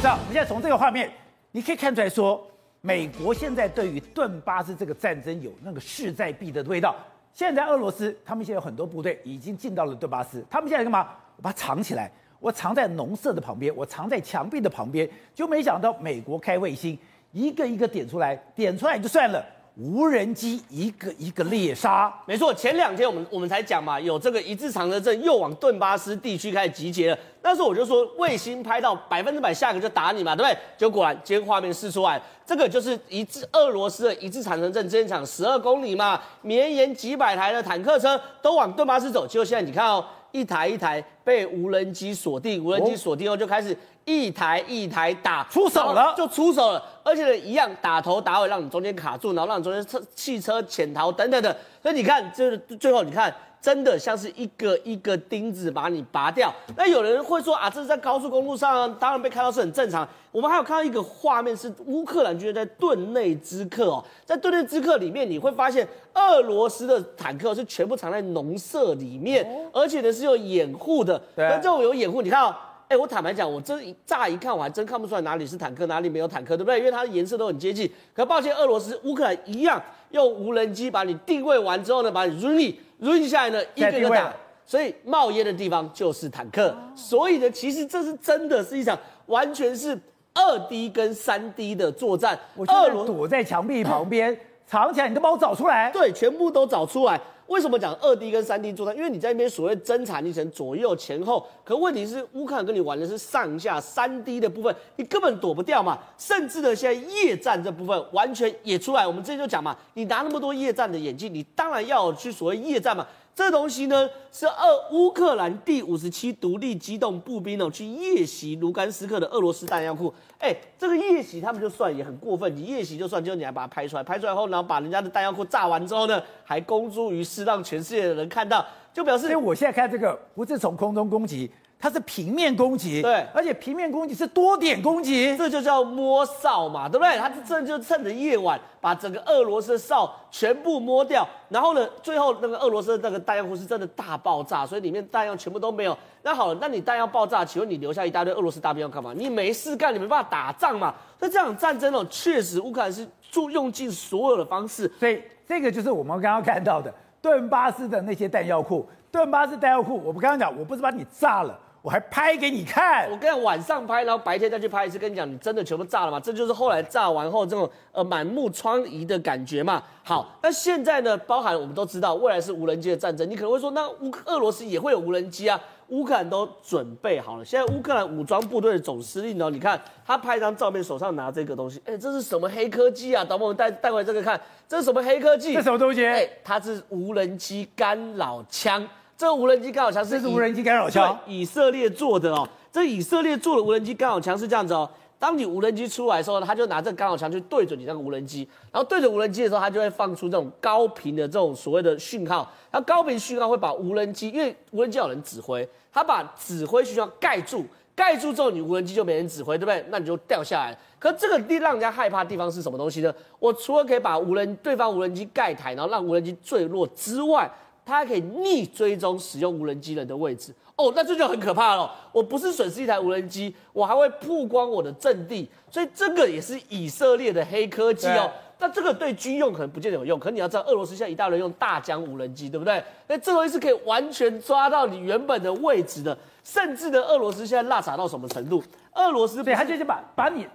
这样，我们现在从这个画面，你可以看出来说，美国现在对于顿巴斯这个战争有那个势在必得的味道。现在俄罗斯，他们现在有很多部队已经进到了顿巴斯，他们现在干嘛？我把它藏起来，我藏在农舍的旁边，我藏在墙壁的旁边，就没想到美国开卫星，一个一个点出来，点出来就算了。无人机一个一个猎杀，没错。前两天我们我们才讲嘛，有这个一字长蛇阵又往顿巴斯地区开始集结了。那时候我就说卫星拍到百分之百，下个就打你嘛，对不对？结果果然今天画面释出来，这个就是一字俄罗斯的一字长蛇阵，战场十二公里嘛，绵延几百台的坦克车都往顿巴斯走。结果现在你看哦，一台一台被无人机锁定，无人机锁定后就开始。一台一台打出手了，就出手了，而且呢，一样打头打尾，让你中间卡住，然后让你中间车汽车潜逃等等的。所以你看，就是最后你看，真的像是一个一个钉子把你拔掉。那有人会说啊，这是在高速公路上，当然被看到是很正常。我们还有看到一个画面，是乌克兰军队在顿内兹克哦，在顿内兹克里面，你会发现俄罗斯的坦克是全部藏在农舍里面，而且呢是有掩护的。那这种有掩护，你看哦。哎，我坦白讲，我这一乍一看，我还真看不出来哪里是坦克，哪里没有坦克，对不对？因为它的颜色都很接近。可抱歉，俄罗斯、乌克兰一样，用无人机把你定位完之后呢，把你 run run 下来呢，一个一个打。所以冒烟的地方就是坦克。所以呢，其实这是真的是一场完全是二 D 跟三 D 的作战。我俄罗躲在墙壁旁边藏起来，你都把我找出来。对，全部都找出来。为什么讲二 D 跟三 D 作战？因为你在那边所谓侦察，你成左右前后，可问题是乌克兰跟你玩的是上下三 D 的部分，你根本躲不掉嘛。甚至呢，现在夜战这部分完全也出来。我们之前就讲嘛，你拿那么多夜战的眼镜，你当然要去所谓夜战嘛。这东西呢，是俄乌克兰第五十七独立机动步兵哦，去夜袭卢甘斯克的俄罗斯弹药库。哎，这个夜袭他们就算也很过分，你夜袭就算，就你还把它拍出来，拍出来后，然后把人家的弹药库炸完之后呢，还公诸于世，让全世界的人看到，就表示。因为我现在看这个不是从空中攻击。它是平面攻击，对，而且平面攻击是多点攻击，这就叫摸哨嘛，对不对？他这就趁着夜晚把整个俄罗斯的哨全部摸掉，然后呢，最后那个俄罗斯的那个弹药库是真的大爆炸，所以里面弹药全部都没有。那好了，那你弹药爆炸，请问你留下一大堆俄罗斯大兵要干嘛？你没事干，你没办法打仗嘛。那这场战争哦，确实乌克兰是用用尽所有的方式，所以这个就是我们刚刚看到的顿巴斯的那些弹药库。顿巴斯弹药库，我们刚刚讲，我不是把你炸了。我还拍给你看，我跟你讲晚上拍，然后白天再去拍一次，跟你讲，你真的全部炸了吗？这就是后来炸完后这种呃满目疮痍的感觉嘛。好，那现在呢，包含我们都知道，未来是无人机的战争。你可能会说，那乌俄罗斯也会有无人机啊？乌克兰都准备好了。现在乌克兰武装部队的总司令呢，你看他拍一张照片，手上拿这个东西，哎，这是什么黑科技啊？导播，我们带带回来这个看，这是什么黑科技？这什么东西？哎，它是无人机干扰枪。这个无人机干扰枪是，是无人机干扰枪，以色列做的哦。这以色列做的无人机干扰枪是这样子哦。当你无人机出来的时候，他就拿这个干扰枪去对准你那个无人机，然后对准无人机的时候，他就会放出这种高频的这种所谓的讯号。然后高频讯号会把无人机，因为无人机有人指挥，他把指挥讯号盖住，盖住之后你无人机就没人指挥，对不对？那你就掉下来。可这个地让人家害怕的地方是什么东西呢？我除了可以把无人对方无人机盖台，然后让无人机坠落之外，它还可以逆追踪使用无人机人的位置哦，那这就很可怕了。我不是损失一台无人机，我还会曝光我的阵地，所以这个也是以色列的黑科技哦。那这个对军用可能不见得有用，可你要知道，俄罗斯现在一大堆用大疆无人机，对不对？那这东西是可以完全抓到你原本的位置的，甚至呢俄罗斯现在落傻到什么程度？俄罗斯对，他就是把把你。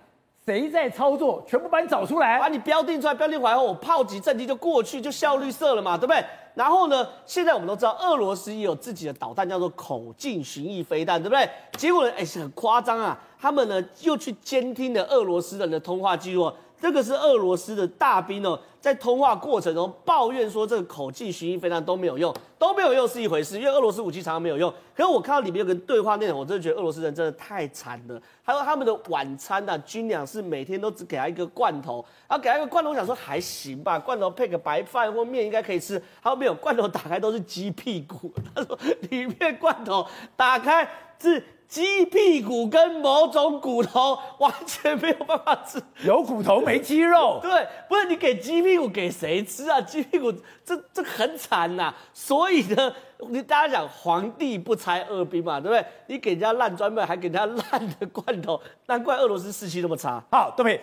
谁在操作？全部把你找出来，把你标定出来，标定完后，我炮击阵地就过去，就效率色了嘛，对不对？然后呢，现在我们都知道，俄罗斯也有自己的导弹，叫做口径巡弋飞弹，对不对？结果呢，哎，是很夸张啊，他们呢又去监听了俄罗斯人的通话记录，这个是俄罗斯的大兵哦。在通话过程中抱怨说，这个口径巡弋飞弹都没有用，都没有用是一回事，因为俄罗斯武器常常没有用。可是我看到里面有个对话内容，我真的觉得俄罗斯人真的太惨了。还有他们的晚餐啊，军粮是每天都只给他一个罐头，然后给他一个罐头，我想说还行吧，罐头配个白饭或面应该可以吃。他说没有，罐头打开都是鸡屁股。他说里面罐头打开是。鸡屁股跟某种骨头完全没有办法吃，有骨头没肌肉。对，不是你给鸡屁股给谁吃啊？鸡屁股这这很惨呐、啊。所以呢，你大家讲皇帝不拆二兵嘛，对不对？你给人家烂砖块，还给人家烂的罐头，难怪俄罗斯士气那么差。好，对不对？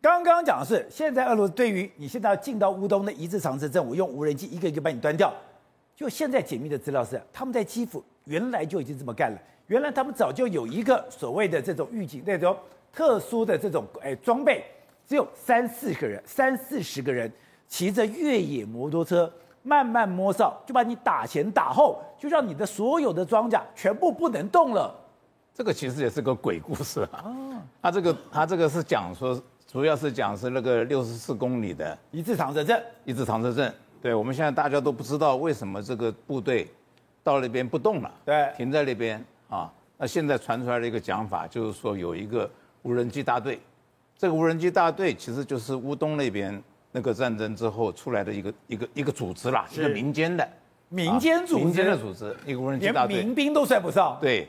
刚刚讲的是，现在俄罗斯对于你现在要进到乌东的一字长蛇阵，我用无人机一个一个把你端掉。就现在解密的资料是，他们在基辅原来就已经这么干了。原来他们早就有一个所谓的这种预警那种特殊的这种哎装备，只有三四个人，三四十个人骑着越野摩托车慢慢摸哨，就把你打前打后，就让你的所有的装甲全部不能动了。这个其实也是个鬼故事啊！哦，他这个他这个是讲说，主要是讲是那个六十四公里的一字长蛇阵，一字长蛇阵。对，我们现在大家都不知道为什么这个部队到那边不动了，对，停在那边。啊，那现在传出来的一个讲法，就是说有一个无人机大队，这个无人机大队其实就是乌东那边那个战争之后出来的一个一个一个组织啦，是一个民间的民间组织，民间的组织，一个无人机大队，连民兵都算不上。对，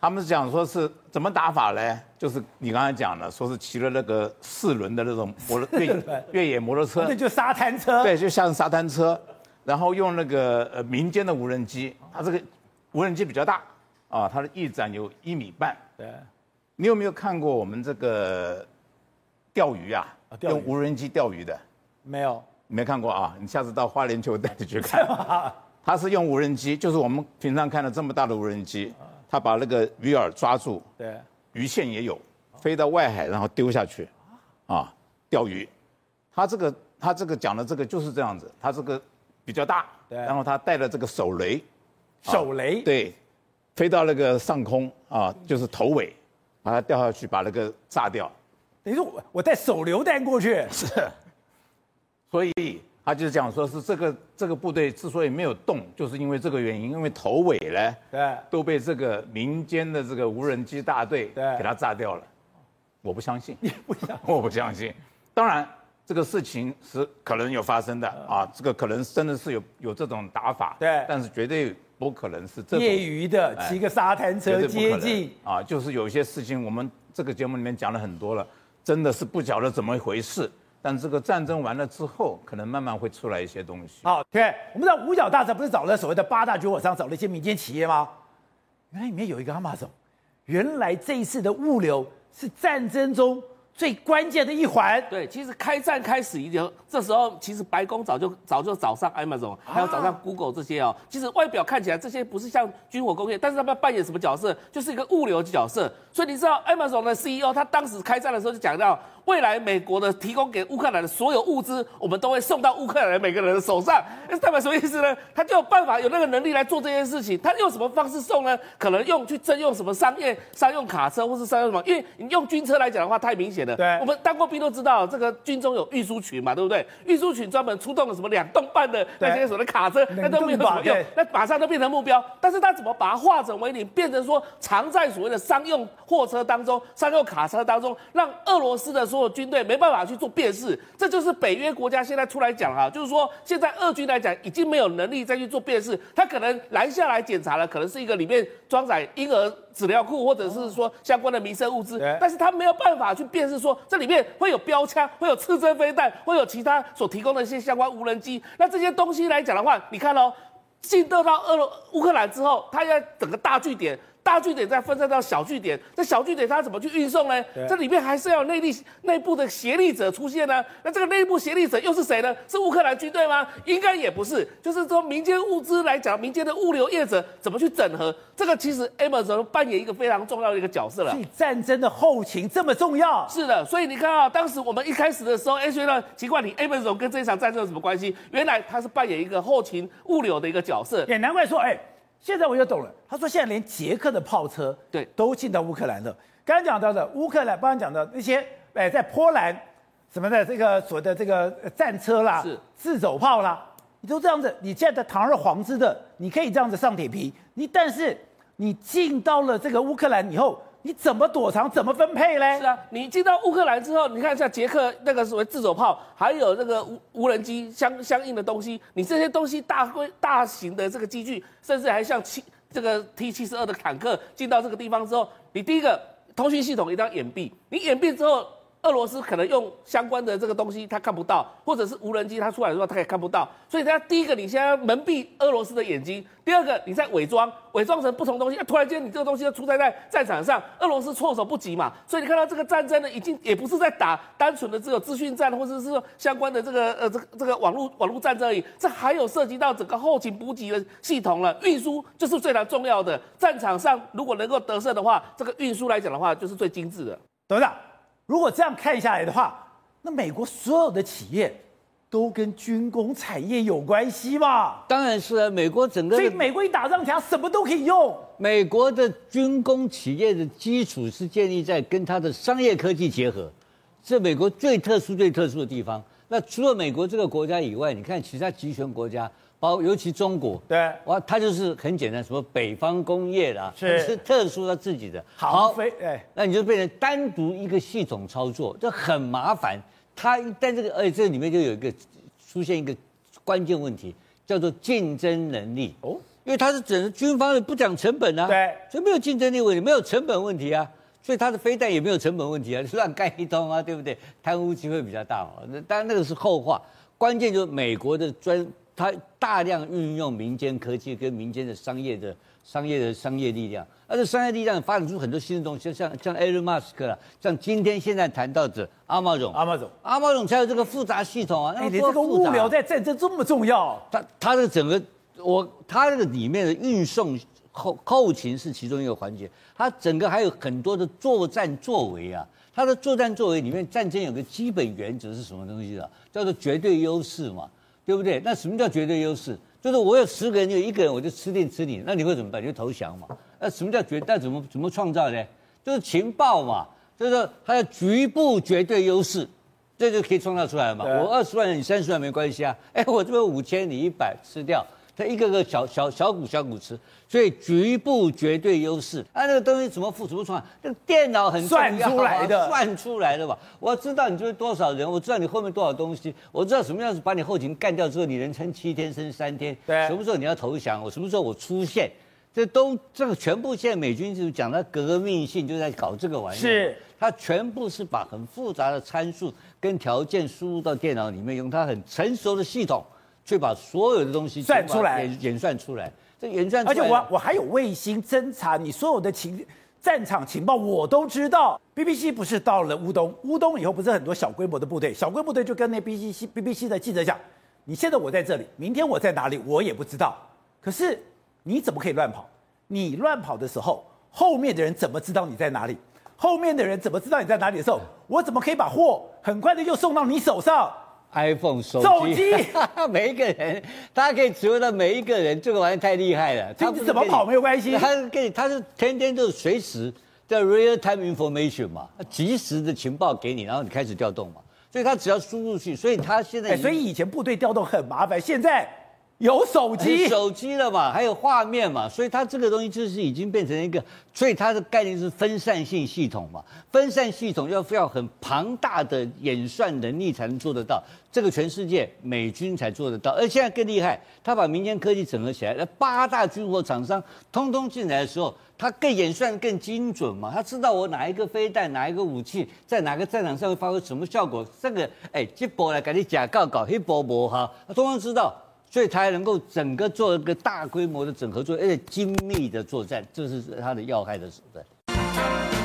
他们是讲说是怎么打法呢？就是你刚才讲的，说是骑了那个四轮的那种摩越越野摩托车，那就沙滩车，对，就像沙滩车，然后用那个呃民间的无人机，它这个无人机比较大。啊，它的翼展有一米半。对，你有没有看过我们这个钓鱼啊？啊钓鱼用无人机钓鱼的？没有，没看过啊？你下次到花莲球带你去看。他是用无人机，就是我们平常看到这么大的无人机，他把那个鱼饵抓住，对，鱼线也有，飞到外海然后丢下去，啊，钓鱼。他这个他这个讲的这个就是这样子，他这个比较大，对，然后他带了这个手雷，手雷，啊、对。飞到那个上空啊，就是头尾，把它掉下去，把那个炸掉。等于说我我带手榴弹过去，是。所以他就是讲说，是这个这个部队之所以没有动，就是因为这个原因，因为头尾呢，对，都被这个民间的这个无人机大队对给它炸掉了。我不相信，你不相信？我不相信。当然，这个事情是可能有发生的啊，这个可能真的是有有这种打法，对，但是绝对。不可能是这业余的骑个沙滩车接近啊，就是有一些事情，我们这个节目里面讲了很多了，真的是不晓得怎么一回事。但这个战争完了之后，可能慢慢会出来一些东西。好，对，我们知道五角大厦不是找了所谓的八大军火商，找了一些民间企业吗？原来里面有一个 Amazon，原来这一次的物流是战争中。最关键的一环，对，其实开战开始已经，这时候其实白宫早就早就找上 Amazon，还有找上 Google 这些哦。其实外表看起来这些不是像军火工业，但是他们扮演什么角色？就是一个物流角色。所以你知道 Amazon 的 CEO 他当时开战的时候就讲到。未来美国的提供给乌克兰的所有物资，我们都会送到乌克兰每个人的手上。那代表什么意思呢？他就有办法有那个能力来做这件事情。他用什么方式送呢？可能用去征用什么商业商用卡车，或是商用什么？因为你用军车来讲的话，太明显了。对，我们当过兵都知道，这个军中有运输群嘛，对不对？运输群专门出动了什么两吨半的那些所谓的卡车，那都没有什么用，那马上都变成目标。但是他怎么把它化整为零，变成说藏在所谓的商用货车当中、商用卡车当中，让俄罗斯的所有军队没办法。去做辨识，这就是北约国家现在出来讲哈，就是说现在俄军来讲已经没有能力再去做辨识，他可能拦下来检查了，可能是一个里面装载婴儿纸尿裤或者是说相关的民生物资，但是他没有办法去辨识说这里面会有标枪，会有刺针飞弹，会有其他所提供的一些相关无人机，那这些东西来讲的话，你看哦，进到到俄乌克兰之后，它要整个大据点。大据点再分散到小据点，这小据点它怎么去运送呢？这里面还是要有内力、内部的协力者出现呢。那这个内部协力者又是谁呢？是乌克兰军队吗？应该也不是，就是说民间物资来讲，民间的物流业者怎么去整合？这个其实 Amazon 扮演一个非常重要的一个角色了。所以战争的后勤这么重要？是的，所以你看啊，当时我们一开始的时候，哎，觉得奇怪，你 Amazon 跟这一场战争有什么关系？原来他是扮演一个后勤物流的一个角色。也难怪说，哎。现在我就懂了，他说现在连捷克的炮车对都进到乌克兰了。刚刚讲到的乌克兰，刚刚讲的那些，哎，在波兰什么的这个所谓的这个战车啦，是自走炮啦，你都这样子，你现在的堂而皇之的，你可以这样子上铁皮，你但是你进到了这个乌克兰以后。你怎么躲藏？怎么分配嘞？是啊，你进到乌克兰之后，你看像捷克那个所谓自走炮，还有那个无无人机相相应的东西，你这些东西大规大型的这个机具，甚至还像七这个 T 七十二的坦克进到这个地方之后，你第一个通讯系统一定要掩蔽，你掩蔽之后。俄罗斯可能用相关的这个东西，他看不到，或者是无人机，他出来的时候他也看不到。所以，他第一个，你现在要蒙蔽俄罗斯的眼睛；第二个，你在伪装，伪装成不同东西。啊、突然间，你这个东西就出在在战场上，俄罗斯措手不及嘛。所以，你看到这个战争呢，已经也不是在打单纯的只有资讯战，或者是说相关的这个呃这个这个网络网络战争而已。这还有涉及到整个后勤补给的系统了，运输就是最常重要的。战场上如果能够得胜的话，这个运输来讲的话，就是最精致的。董事长。如果这样看下来的话，那美国所有的企业都跟军工产业有关系吧？当然是啊，美国整个所以美国一打仗强，什么都可以用。美国的军工企业的基础是建立在跟它的商业科技结合，这美国最特殊、最特殊的地方。那除了美国这个国家以外，你看其他集权国家。包尤其中国，对，哇，它就是很简单，什么北方工业啦，是是特殊它自己的。好，飞，哎，那你就变成单独一个系统操作，这很麻烦。它一旦这个，而且这里面就有一个出现一个关键问题，叫做竞争能力。哦，因为它是整个军方的不讲成本啊，对，所以没有竞争力问题，没有成本问题啊，所以它的飞弹也没有成本问题啊，乱盖一通啊，对不对？贪污机会比较大嘛。那当然那个是后话，关键就是美国的专。它大量运用民间科技跟民间的商业的商业的商业力量，而且商业力量发展出很多新的东西，像像 Elon Musk 啦，像今天现在谈到的阿马总，阿马总，阿马总才有这个复杂系统啊。哎，你这个物流在战争这么重要？它它的整个我它这个里面的运送后后勤是其中一个环节，它整个还有很多的作战作为啊。它的作战作为里面，战争有个基本原则是什么东西啊？叫做绝对优势嘛。对不对？那什么叫绝对优势？就是我有十个人，有一个人我就吃定吃你，那你会怎么办？就投降嘛。那什么叫绝？那怎么怎么创造呢？就是情报嘛，就是它的局部绝对优势，这就可以创造出来嘛。我二十万人，你三十万没关系啊。哎，我这边五千，你一百吃掉。它一个个小小小股小股吃，所以局部绝对优势。啊，那个东西怎么付怎么算？那个电脑很算出来的，算出来的吧？我知道你这边多少人，我知道你后面多少东西，我知道什么样子把你后勤干掉之后，你能撑七天，撑三天。对，什么时候你要投降？我什么时候我出现？这都这个全部现在美军就是讲到革命性，就在搞这个玩意。是，它全部是把很复杂的参数跟条件输入到电脑里面，用它很成熟的系统。却把所有的东西算出来，演算出来。这演算，而且我我还有卫星侦察，你所有的情战场情报我都知道。BBC 不是到了乌东，乌东以后不是很多小规模的部队，小规模部队就跟那 BBC BBC 的记者讲：你现在我在这里，明天我在哪里，我也不知道。可是你怎么可以乱跑？你乱跑的时候，后面的人怎么知道你在哪里？后面的人怎么知道你在哪里的时候，我怎么可以把货很快的又送到你手上？iPhone 手机，手机 每一个人，大家可以指挥到每一个人，这个玩意太厉害了。他怎么跑没有关系，他是给你，他是天天都是随时的 real time information 嘛，及时的情报给你，然后你开始调动嘛，所以他只要输入去，所以他现在、欸，所以以前部队调动很麻烦，现在。有手机，手机了嘛，还有画面嘛，所以它这个东西就是已经变成一个，所以它的概念是分散性系统嘛，分散系统要要很庞大的演算能力才能做得到，这个全世界美军才做得到，而现在更厉害，他把民间科技整合起来，那八大军火厂商通通进来的时候，他更演算更精准嘛，他知道我哪一个飞弹、哪一个武器在哪个战场上会发挥什么效果，这个哎，这波来给你假告告，那波不好，他通通知道。所以他还能够整个做一个大规模的整合作，而且精密的作战，这是它的要害的所在。